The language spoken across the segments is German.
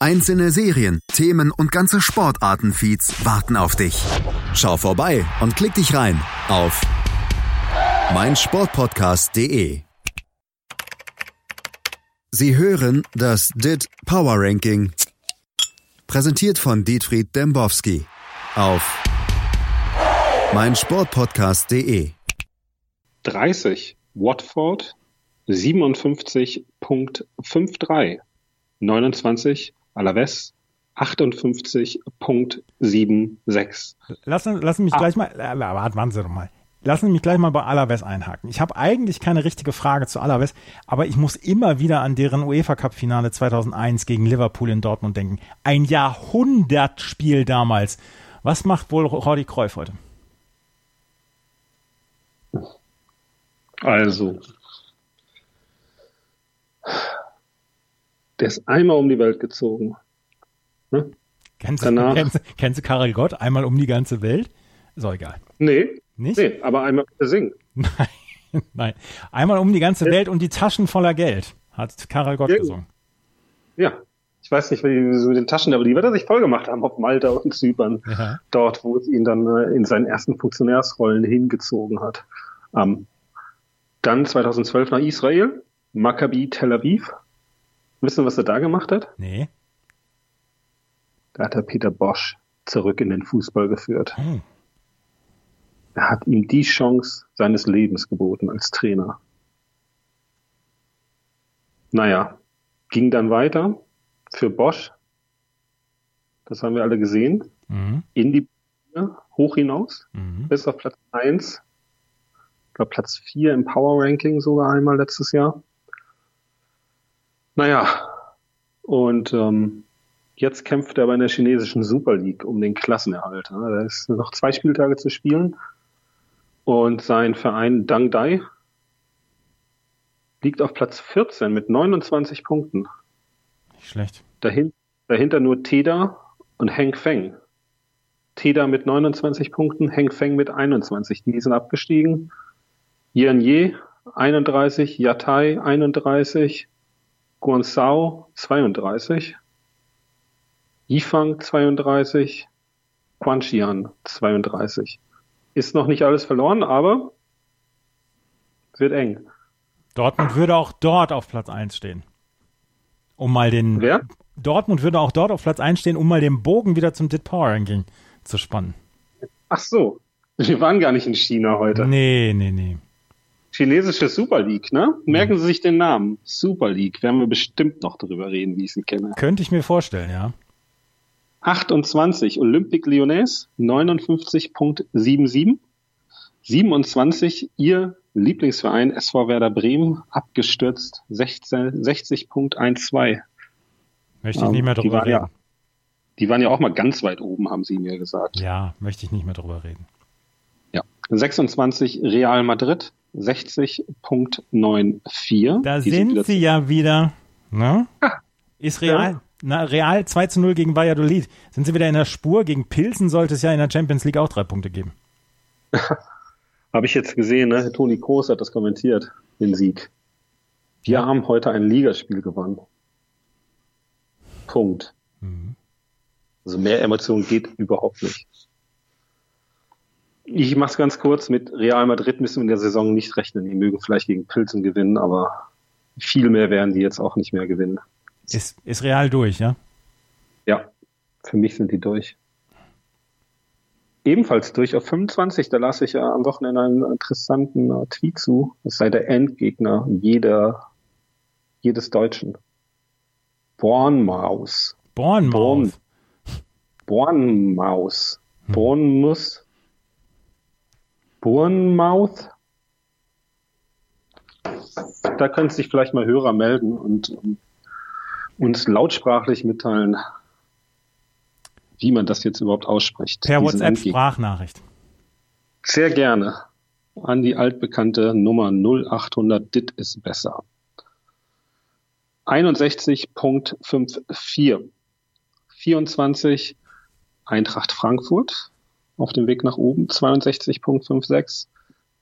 Einzelne Serien, Themen und ganze Sportartenfeeds warten auf dich. Schau vorbei und klick dich rein auf meinsportpodcast.de. Sie hören das DIT Power Ranking. Präsentiert von Dietfried Dembowski auf meinsportpodcast.de. 30 Watford 57.53 29 Alaves 58.76. Lassen, lassen mich ah. gleich mal, äh, warten Sie doch mal. Lassen Sie mich gleich mal bei Alaves einhaken. Ich habe eigentlich keine richtige Frage zu Alaves, aber ich muss immer wieder an deren UEFA Cup Finale 2001 gegen Liverpool in Dortmund denken. Ein Jahrhundertspiel damals. Was macht wohl Rodi Kreuf heute? Also, der ist einmal um die Welt gezogen. Ne? Kennst, Danach, kennst, kennst du Karel Gott einmal um die ganze Welt? Ist auch egal. Nee. Nicht? Nee, aber einmal singen. Nein, nein. Einmal um die ganze ja. Welt und die Taschen voller Geld, hat Karel Gott ja. gesungen. Ja. Ich weiß nicht, wie die so mit den Taschen, aber die wird er sich voll gemacht haben auf Malta und Zypern. Ja. Dort, wo es ihn dann äh, in seinen ersten Funktionärsrollen hingezogen hat. Ähm, dann 2012 nach Israel, Maccabi Tel Aviv. Wissen, was er da gemacht hat? Nee. Da hat er Peter Bosch zurück in den Fußball geführt. Hm. Er hat ihm die Chance seines Lebens geboten als Trainer. Naja, ging dann weiter für Bosch. Das haben wir alle gesehen. Mhm. In die hoch hinaus, mhm. bis auf Platz 1. Ich glaube Platz 4 im Power Ranking sogar einmal letztes Jahr. Naja, und ähm, Jetzt kämpft er bei der chinesischen Super League um den Klassenerhalt. Da ist noch zwei Spieltage zu spielen. Und sein Verein Dang Dai liegt auf Platz 14 mit 29 Punkten. Nicht schlecht. Dahin, dahinter nur Teda und Heng Feng. Teda mit 29 Punkten, Heng Feng mit 21. Die sind abgestiegen. Yan Ye 31, Yatai 31, Guangzhou 32. Yifang 32, Quanxian 32. Ist noch nicht alles verloren, aber wird eng. Dortmund würde auch dort auf Platz 1 stehen. Um mal den. Wer? Dortmund würde auch dort auf Platz 1 stehen, um mal den Bogen wieder zum Dit Power Ranking zu spannen. Ach so. Wir waren gar nicht in China heute. Nee, nee, nee. Chinesische Super League, ne? Merken Sie sich den Namen. Super League. Werden wir bestimmt noch darüber reden, wie ich sie kenne. Könnte ich mir vorstellen, ja. 28 Olympique Lyonnais 59.77. 27 ihr Lieblingsverein SV Werder Bremen abgestürzt 60.12. Möchte ich um, nicht mehr drüber reden. Ja, die waren ja auch mal ganz weit oben, haben sie mir gesagt. Ja, möchte ich nicht mehr drüber reden. Ja. 26 Real Madrid 60.94. Da die sind, sind sie ja wieder. Ne? Ah, Ist real. Ja. Na, Real 2 zu 0 gegen Valladolid. Sind sie wieder in der Spur? Gegen Pilsen sollte es ja in der Champions League auch drei Punkte geben. Habe ich jetzt gesehen, ne? Toni Kroos hat das kommentiert, den Sieg. Wir ja. haben heute ein Ligaspiel gewonnen. Punkt. Mhm. Also mehr Emotionen geht überhaupt nicht. Ich mache es ganz kurz. Mit Real Madrid müssen wir in der Saison nicht rechnen. Die mögen vielleicht gegen Pilsen gewinnen, aber viel mehr werden die jetzt auch nicht mehr gewinnen. Ist, ist real durch, ja? Ja, für mich sind die durch. Ebenfalls durch auf 25, da lasse ich ja am Wochenende einen interessanten Tweet zu. Es sei der Endgegner jeder, jedes Deutschen. Bornmaus. Bornmaus. Bornmaus. Hm. Bornmus. Bournemouth. Da können sich vielleicht mal Hörer melden und, uns lautsprachlich mitteilen, wie man das jetzt überhaupt ausspricht. Per WhatsApp-Sprachnachricht. Sehr gerne an die altbekannte Nummer 0800 Dit ist besser. 61.54. 24 Eintracht Frankfurt auf dem Weg nach oben 62.56.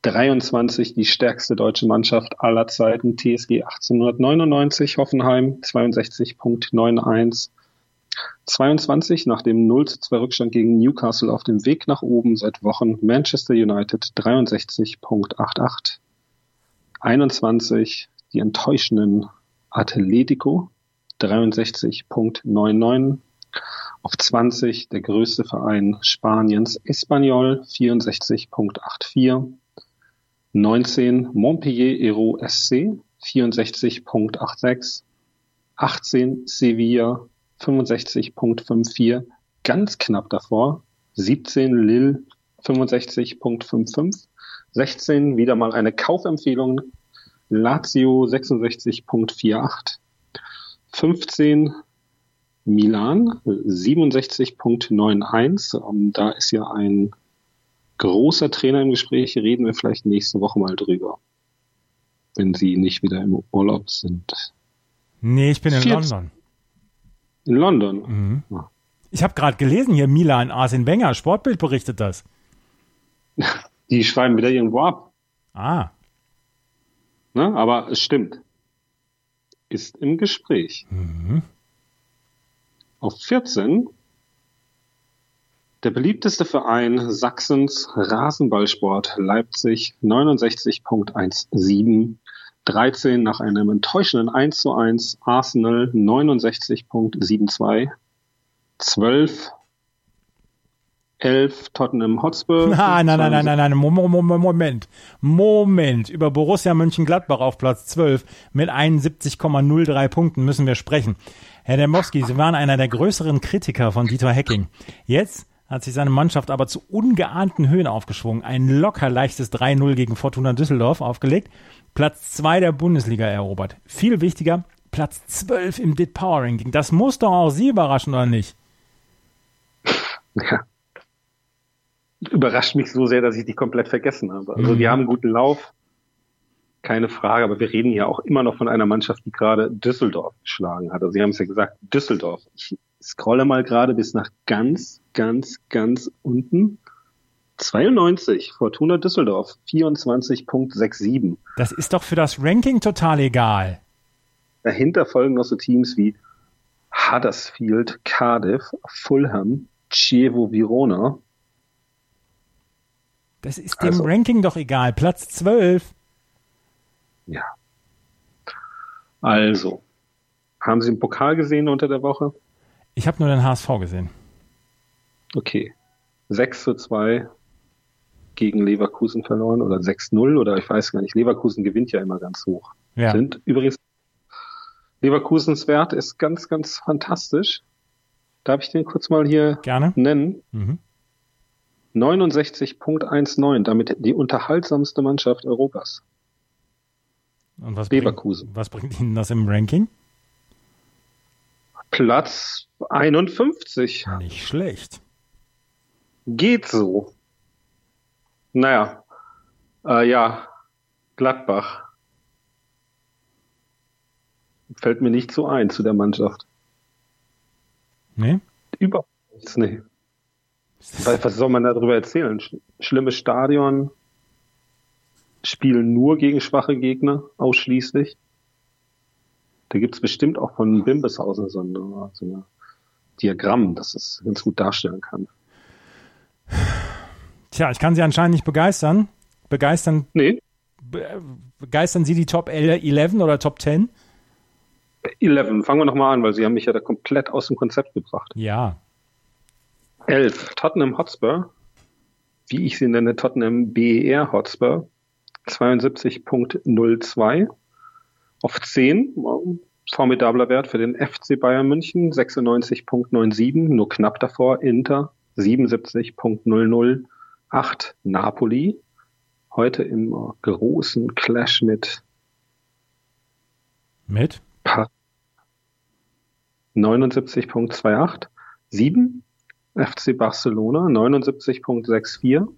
23 die stärkste deutsche Mannschaft aller Zeiten TSG 1899 Hoffenheim 62.91. 22 nach dem 0 zu 2 Rückstand gegen Newcastle auf dem Weg nach oben seit Wochen Manchester United 63.88. 21 die enttäuschenden Atletico 63.99. Auf 20 der größte Verein Spaniens Espanyol 64.84. 19 Montpellier Hero SC 64.86. 18 Sevilla 65.54, ganz knapp davor. 17 Lille 65.55. 16 wieder mal eine Kaufempfehlung. Lazio 66.48. 15 Milan 67.91. Da ist ja ein großer Trainer im Gespräch. Reden wir vielleicht nächste Woche mal drüber. Wenn Sie nicht wieder im Urlaub sind. Nee, ich bin in 14. London. In London. Mhm. Ja. Ich habe gerade gelesen hier, Milan, Arsene Wenger, Sportbild berichtet das. Die schreiben wieder irgendwo ab. Ah. Ne? Aber es stimmt. Ist im Gespräch. Mhm. Auf 14 der beliebteste Verein Sachsens Rasenballsport Leipzig 69.17 13 nach einem enttäuschenden 1 zu 1 Arsenal 69.72 12 11 Tottenham Hotspur. Nein, nein, nein, nein, nein, nein, Moment, Moment. Über Borussia Mönchengladbach auf Platz 12 mit 71,03 Punkten müssen wir sprechen. Herr Demowski, Sie waren einer der größeren Kritiker von Dieter Hecking. Jetzt hat sich seine Mannschaft aber zu ungeahnten Höhen aufgeschwungen. Ein locker leichtes 3-0 gegen Fortuna Düsseldorf aufgelegt Platz 2 der Bundesliga erobert. Viel wichtiger, Platz 12 im DIT Power Ranking. Das muss doch auch Sie überraschen, oder nicht? Ja. Überrascht mich so sehr, dass ich die komplett vergessen habe. Also mhm. die haben einen guten Lauf, keine Frage, aber wir reden ja auch immer noch von einer Mannschaft, die gerade Düsseldorf geschlagen hat. Also Sie haben es ja gesagt, Düsseldorf. Ich scrolle mal gerade bis nach ganz, ganz, ganz unten. 92, Fortuna Düsseldorf, 24.67. Das ist doch für das Ranking total egal. Dahinter folgen noch so Teams wie Huddersfield, Cardiff, Fulham, Chievo Verona. Das ist dem also, Ranking doch egal. Platz 12. Ja. Also, haben Sie den Pokal gesehen unter der Woche? Ich habe nur den HSV gesehen. Okay. 6 zu 2 gegen Leverkusen verloren oder 6-0 oder ich weiß gar nicht. Leverkusen gewinnt ja immer ganz hoch. Ja. Sind übrigens Leverkusens Wert ist ganz, ganz fantastisch. Darf ich den kurz mal hier Gerne. nennen? Mhm. 69.19, damit die unterhaltsamste Mannschaft Europas. Und was Leverkusen. Bringt, was bringt Ihnen das im Ranking? Platz 51. Nicht schlecht. Geht so. Naja, äh, ja, Gladbach. Fällt mir nicht so ein zu der Mannschaft. Nee? Überhaupt nichts, nee. Was soll man darüber erzählen? Schlimmes Stadion, spielen nur gegen schwache Gegner, ausschließlich. Da gibt's bestimmt auch von Bimbeshausen so ein, so ein Diagramm, das es ganz gut darstellen kann. Tja, ich kann Sie anscheinend nicht begeistern. Begeistern? Nee. Be begeistern Sie die Top 11 oder Top 10? 11, fangen wir nochmal an, weil Sie haben mich ja da komplett aus dem Konzept gebracht. Ja. 11, Tottenham Hotspur, wie ich sie nenne, Tottenham BER Hotspur, 72.02. Auf 10, formidabler Wert für den FC Bayern München, 96.97, nur knapp davor, Inter, 77.00. 8 Napoli. Heute im großen Clash mit mit? 79.28. 7 FC Barcelona 79.64.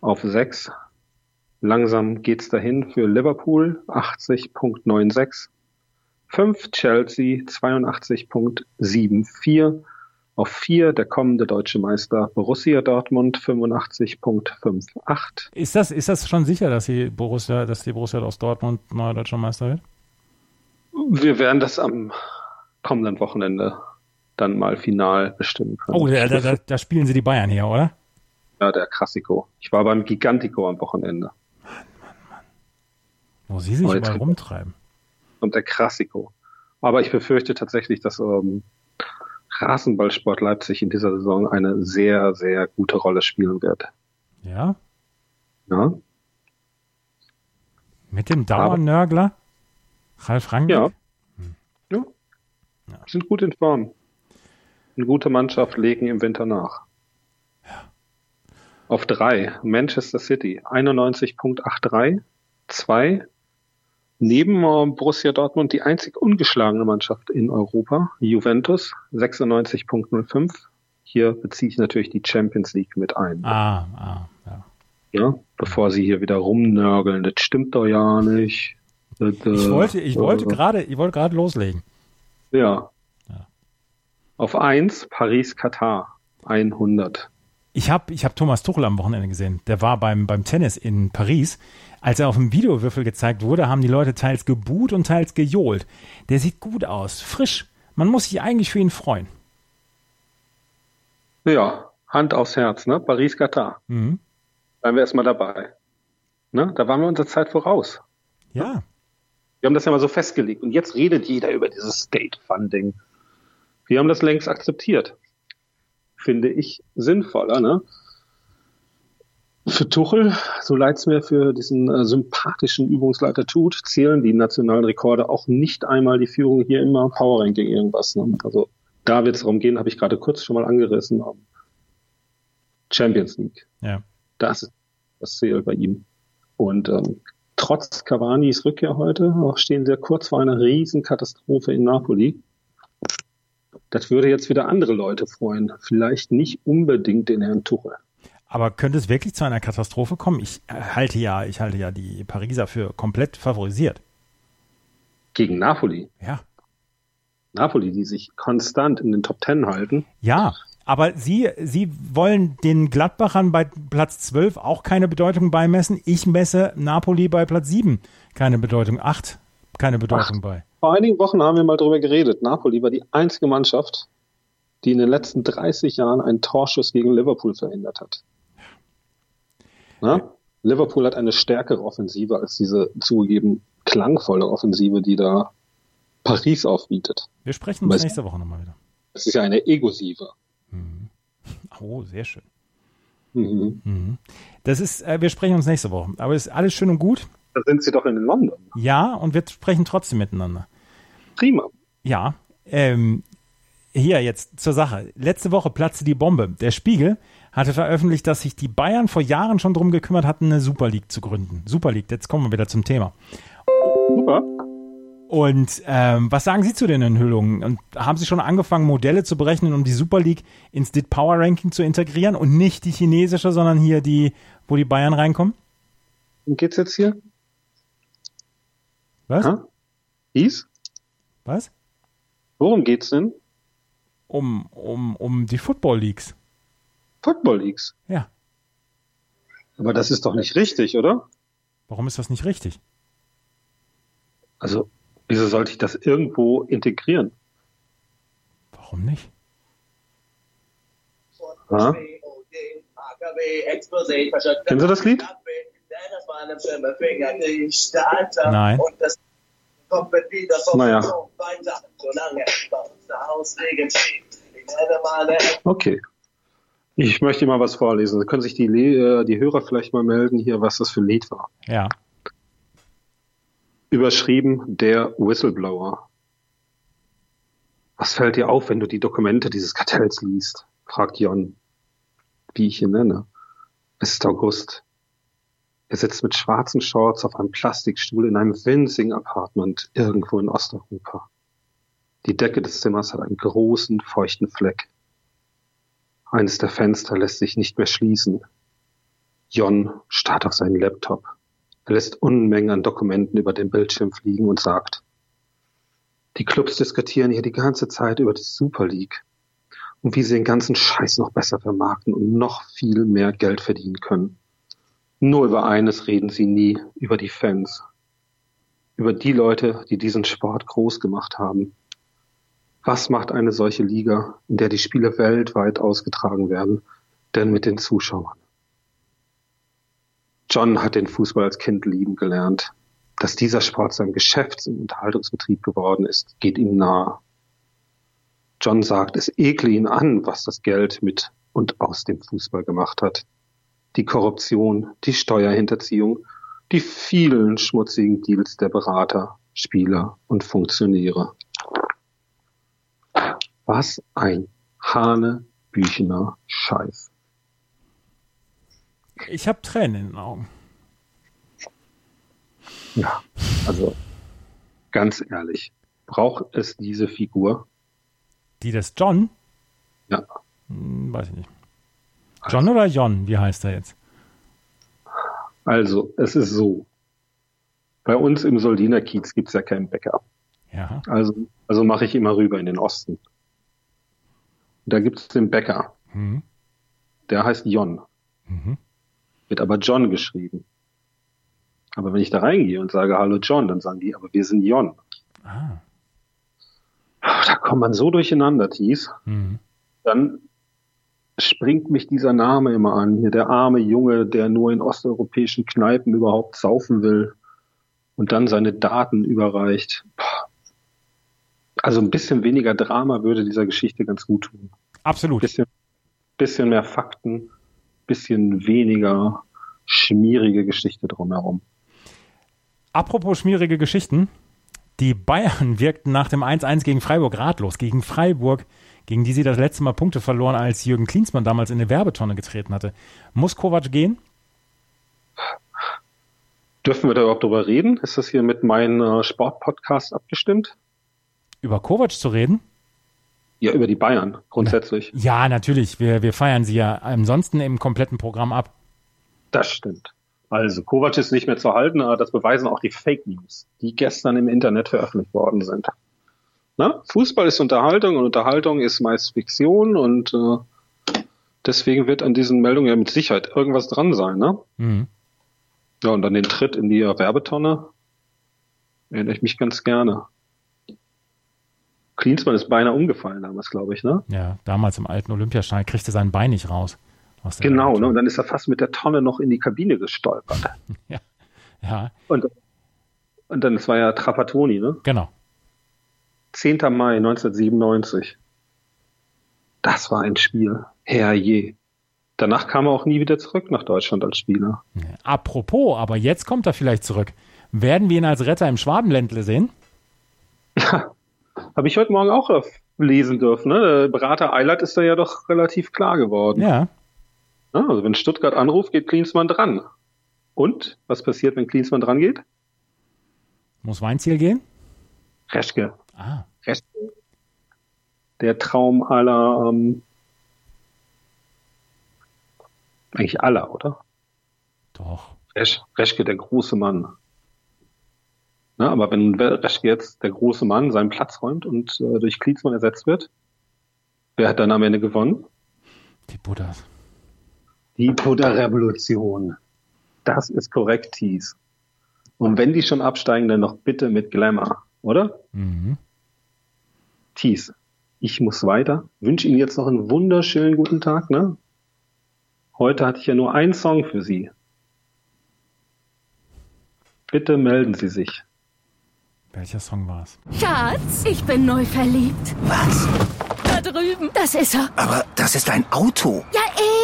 auf 6. Langsam geht's dahin für Liverpool 80.96. 5 Chelsea 82.74. Auf 4 der kommende deutsche Meister Borussia Dortmund 85.58. Ist das, ist das schon sicher, dass die Borussia, dass die Borussia aus Dortmund neuer deutscher Meister wird? Wir werden das am kommenden Wochenende dann mal final bestimmen können. Oh, da, da, da spielen sie die Bayern hier, oder? Ja, der Klassiko. Ich war beim Gigantico am Wochenende. Mann, Mann, Mann. Wo sie sich mal rumtreiben. Und der Klassiko. Aber ich befürchte tatsächlich, dass ähm, Rasenballsport Leipzig in dieser Saison eine sehr, sehr gute Rolle spielen wird. Ja? Ja. Mit dem Dauernörgler? Ralf Rangnick? Ja. Hm. ja. ja. Sind gut in Form. Eine gute Mannschaft legen im Winter nach. Ja. Auf drei Manchester City 91.83. Zwei neben äh, Borussia Dortmund die einzig ungeschlagene Mannschaft in Europa, Juventus 96.05. Hier beziehe ich natürlich die Champions League mit ein. Ah, ah, ja. Ja, bevor sie hier wieder rumnörgeln, das stimmt doch ja nicht. Das, äh, ich wollte, ich wollte äh, gerade, ich wollte gerade loslegen. Ja. Auf eins Paris Katar 100. Ich habe ich hab Thomas Tuchel am Wochenende gesehen. Der war beim, beim Tennis in Paris. Als er auf dem Videowürfel gezeigt wurde, haben die Leute teils gebuht und teils gejohlt. Der sieht gut aus, frisch. Man muss sich eigentlich für ihn freuen. Ja, Hand aufs Herz, ne? Paris-Katar. Mhm. Bleiben wir erstmal dabei. Ne? Da waren wir unserer Zeit voraus. Ja. Wir haben das ja mal so festgelegt. Und jetzt redet jeder über dieses State Wir haben das längst akzeptiert finde ich sinnvoller. Ne? Für Tuchel, so leid es mir für diesen äh, sympathischen Übungsleiter tut, zählen die nationalen Rekorde auch nicht einmal die Führung hier immer Power Ranking irgendwas. Ne? Also da wird es darum gehen, habe ich gerade kurz schon mal angerissen. Um Champions League. Ja. Das, das zählt bei ihm. Und ähm, trotz Cavani's Rückkehr heute stehen wir kurz vor einer Riesenkatastrophe in Napoli. Das würde jetzt wieder andere Leute freuen. Vielleicht nicht unbedingt den Herrn Tuchel. Aber könnte es wirklich zu einer Katastrophe kommen? Ich halte ja, ich halte ja die Pariser für komplett favorisiert. Gegen Napoli? Ja. Napoli, die sich konstant in den Top Ten halten. Ja, aber Sie, Sie wollen den Gladbachern bei Platz 12 auch keine Bedeutung beimessen. Ich messe Napoli bei Platz 7 keine Bedeutung, 8 keine Bedeutung Ach. bei. Vor einigen Wochen haben wir mal darüber geredet. Napoli war die einzige Mannschaft, die in den letzten 30 Jahren einen Torschuss gegen Liverpool verhindert hat. Na? Liverpool hat eine stärkere Offensive als diese zugegeben klangvolle Offensive, die da Paris aufbietet. Wir sprechen uns nächste Woche nochmal wieder. Das ist ja eine Egosive. Mhm. Oh, sehr schön. Mhm. Mhm. Das ist, äh, wir sprechen uns nächste Woche. Aber es ist alles schön und gut. Da sind Sie doch in London. Ja, und wir sprechen trotzdem miteinander. Prima. Ja, ähm, hier jetzt zur Sache. Letzte Woche platzte die Bombe. Der Spiegel hatte veröffentlicht, dass sich die Bayern vor Jahren schon darum gekümmert hatten, eine Super League zu gründen. Super League, jetzt kommen wir wieder zum Thema. Super. Und ähm, was sagen Sie zu den Enthüllungen? Und haben Sie schon angefangen, Modelle zu berechnen, um die Super League ins DIT Power Ranking zu integrieren und nicht die chinesische, sondern hier die, wo die Bayern reinkommen? Worum geht's jetzt hier? Was? Ha? Hieß? Was? Worum geht's denn? Um, um, um die Football Leagues. Football Leagues? Ja. Aber das ist doch nicht richtig, oder? Warum ist das nicht richtig? Also, wieso sollte ich das irgendwo integrieren? Warum nicht? Ha? Kennen Sie das Lied? Nein. Kommt mit wieder vom naja. weiter, solange Okay. Ich möchte mal was vorlesen. Da können sich die, äh, die Hörer vielleicht mal melden hier, was das für ein Lied war. Ja. Überschrieben der Whistleblower. Was fällt dir auf, wenn du die Dokumente dieses Kartells liest? fragt Jon, wie ich ihn nenne. Es ist August. Er sitzt mit schwarzen Shorts auf einem Plastikstuhl in einem winzigen Apartment irgendwo in Osteuropa. Die Decke des Zimmers hat einen großen, feuchten Fleck. Eines der Fenster lässt sich nicht mehr schließen. Jon starrt auf seinen Laptop. Er lässt Unmengen an Dokumenten über den Bildschirm fliegen und sagt, die Clubs diskutieren hier die ganze Zeit über die Super League und wie sie den ganzen Scheiß noch besser vermarkten und noch viel mehr Geld verdienen können. Nur über eines reden sie nie, über die Fans. Über die Leute, die diesen Sport groß gemacht haben. Was macht eine solche Liga, in der die Spiele weltweit ausgetragen werden, denn mit den Zuschauern? John hat den Fußball als Kind lieben gelernt. Dass dieser Sport sein Geschäfts- und Unterhaltungsbetrieb geworden ist, geht ihm nahe. John sagt, es ekle ihn an, was das Geld mit und aus dem Fußball gemacht hat. Die Korruption, die Steuerhinterziehung, die vielen schmutzigen Deals der Berater, Spieler und Funktionäre. Was ein hanebüchener Scheiß. Ich habe Tränen in den Augen. Ja, also ganz ehrlich, braucht es diese Figur? Die des John? Ja. Hm, weiß ich nicht. John oder John? Wie heißt er jetzt? Also, es ist so. Bei uns im Soldiner Kiez gibt's ja keinen Bäcker. Ja. Also, also mache ich immer rüber in den Osten. Da gibt's den Bäcker. Mhm. Der heißt Jon. Mhm. Wird aber John geschrieben. Aber wenn ich da reingehe und sage Hallo John, dann sagen die, aber wir sind Jon. Ah. Da kommt man so durcheinander, Thies. Mhm. Dann springt mich dieser Name immer an. Hier der arme Junge, der nur in osteuropäischen Kneipen überhaupt saufen will und dann seine Daten überreicht. Also ein bisschen weniger Drama würde dieser Geschichte ganz gut tun. Absolut. Bisschen, bisschen mehr Fakten, bisschen weniger schmierige Geschichte drumherum. Apropos schmierige Geschichten. Die Bayern wirkten nach dem 1-1 gegen Freiburg ratlos. Gegen Freiburg, gegen die sie das letzte Mal Punkte verloren, als Jürgen Klinsmann damals in eine Werbetonne getreten hatte. Muss Kovac gehen? Dürfen wir da überhaupt drüber reden? Ist das hier mit meinem Sportpodcast abgestimmt? Über Kovac zu reden? Ja, über die Bayern grundsätzlich. Ja, natürlich. Wir, wir feiern sie ja ansonsten im kompletten Programm ab. Das stimmt. Also, Kovac ist nicht mehr zu halten, aber das beweisen auch die Fake News, die gestern im Internet veröffentlicht worden sind. Na? Fußball ist Unterhaltung und Unterhaltung ist meist Fiktion und äh, deswegen wird an diesen Meldungen ja mit Sicherheit irgendwas dran sein. Ne? Mhm. Ja, und an den Tritt in die Werbetonne erinnere ich mich ganz gerne. Klinsmann ist beinahe umgefallen damals, glaube ich, ne? Ja, damals im alten Olympiastadion kriegte sein Bein nicht raus. Genau, ne? Und dann ist er fast mit der Tonne noch in die Kabine gestolpert. ja. ja. Und, und dann, es war ja Trapattoni, ne? Genau. 10. Mai 1997. Das war ein Spiel. Herrje. Danach kam er auch nie wieder zurück nach Deutschland als Spieler. Apropos, aber jetzt kommt er vielleicht zurück. Werden wir ihn als Retter im Schwabenländle sehen? Ja, habe ich heute Morgen auch lesen dürfen. Ne? Berater Eilert ist da ja doch relativ klar geworden. Ja. ja. Also wenn Stuttgart anruft, geht Klinsmann dran. Und was passiert, wenn Klinsmann dran geht? Muss Weinziel gehen? Reschke. Ah. Reschke. Der Traum aller, ähm, eigentlich aller, oder? Doch. Resch, Reschke, der große Mann. Na, aber wenn Reschke jetzt der große Mann seinen Platz räumt und äh, durch Klinsmann ersetzt wird, wer hat dann am Ende gewonnen? Die Buddhas. Die Buddha-Revolution. Das ist korrekt, Thies. Und wenn die schon absteigen, dann noch bitte mit Glamour, oder? Mhm. Thies, ich muss weiter. Wünsche Ihnen jetzt noch einen wunderschönen guten Tag, ne? Heute hatte ich ja nur einen Song für Sie. Bitte melden Sie sich. Welcher Song war es? Schatz, ich bin neu verliebt. Was? Da drüben. Das ist er. Aber das ist ein Auto. Ja,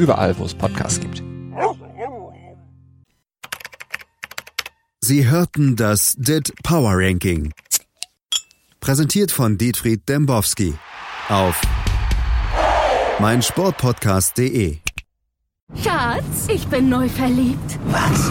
überall, wo es Podcasts gibt. Sie hörten das DIT Power Ranking. Präsentiert von Dietfried Dembowski auf meinsportpodcast.de. Schatz, ich bin neu verliebt. Was?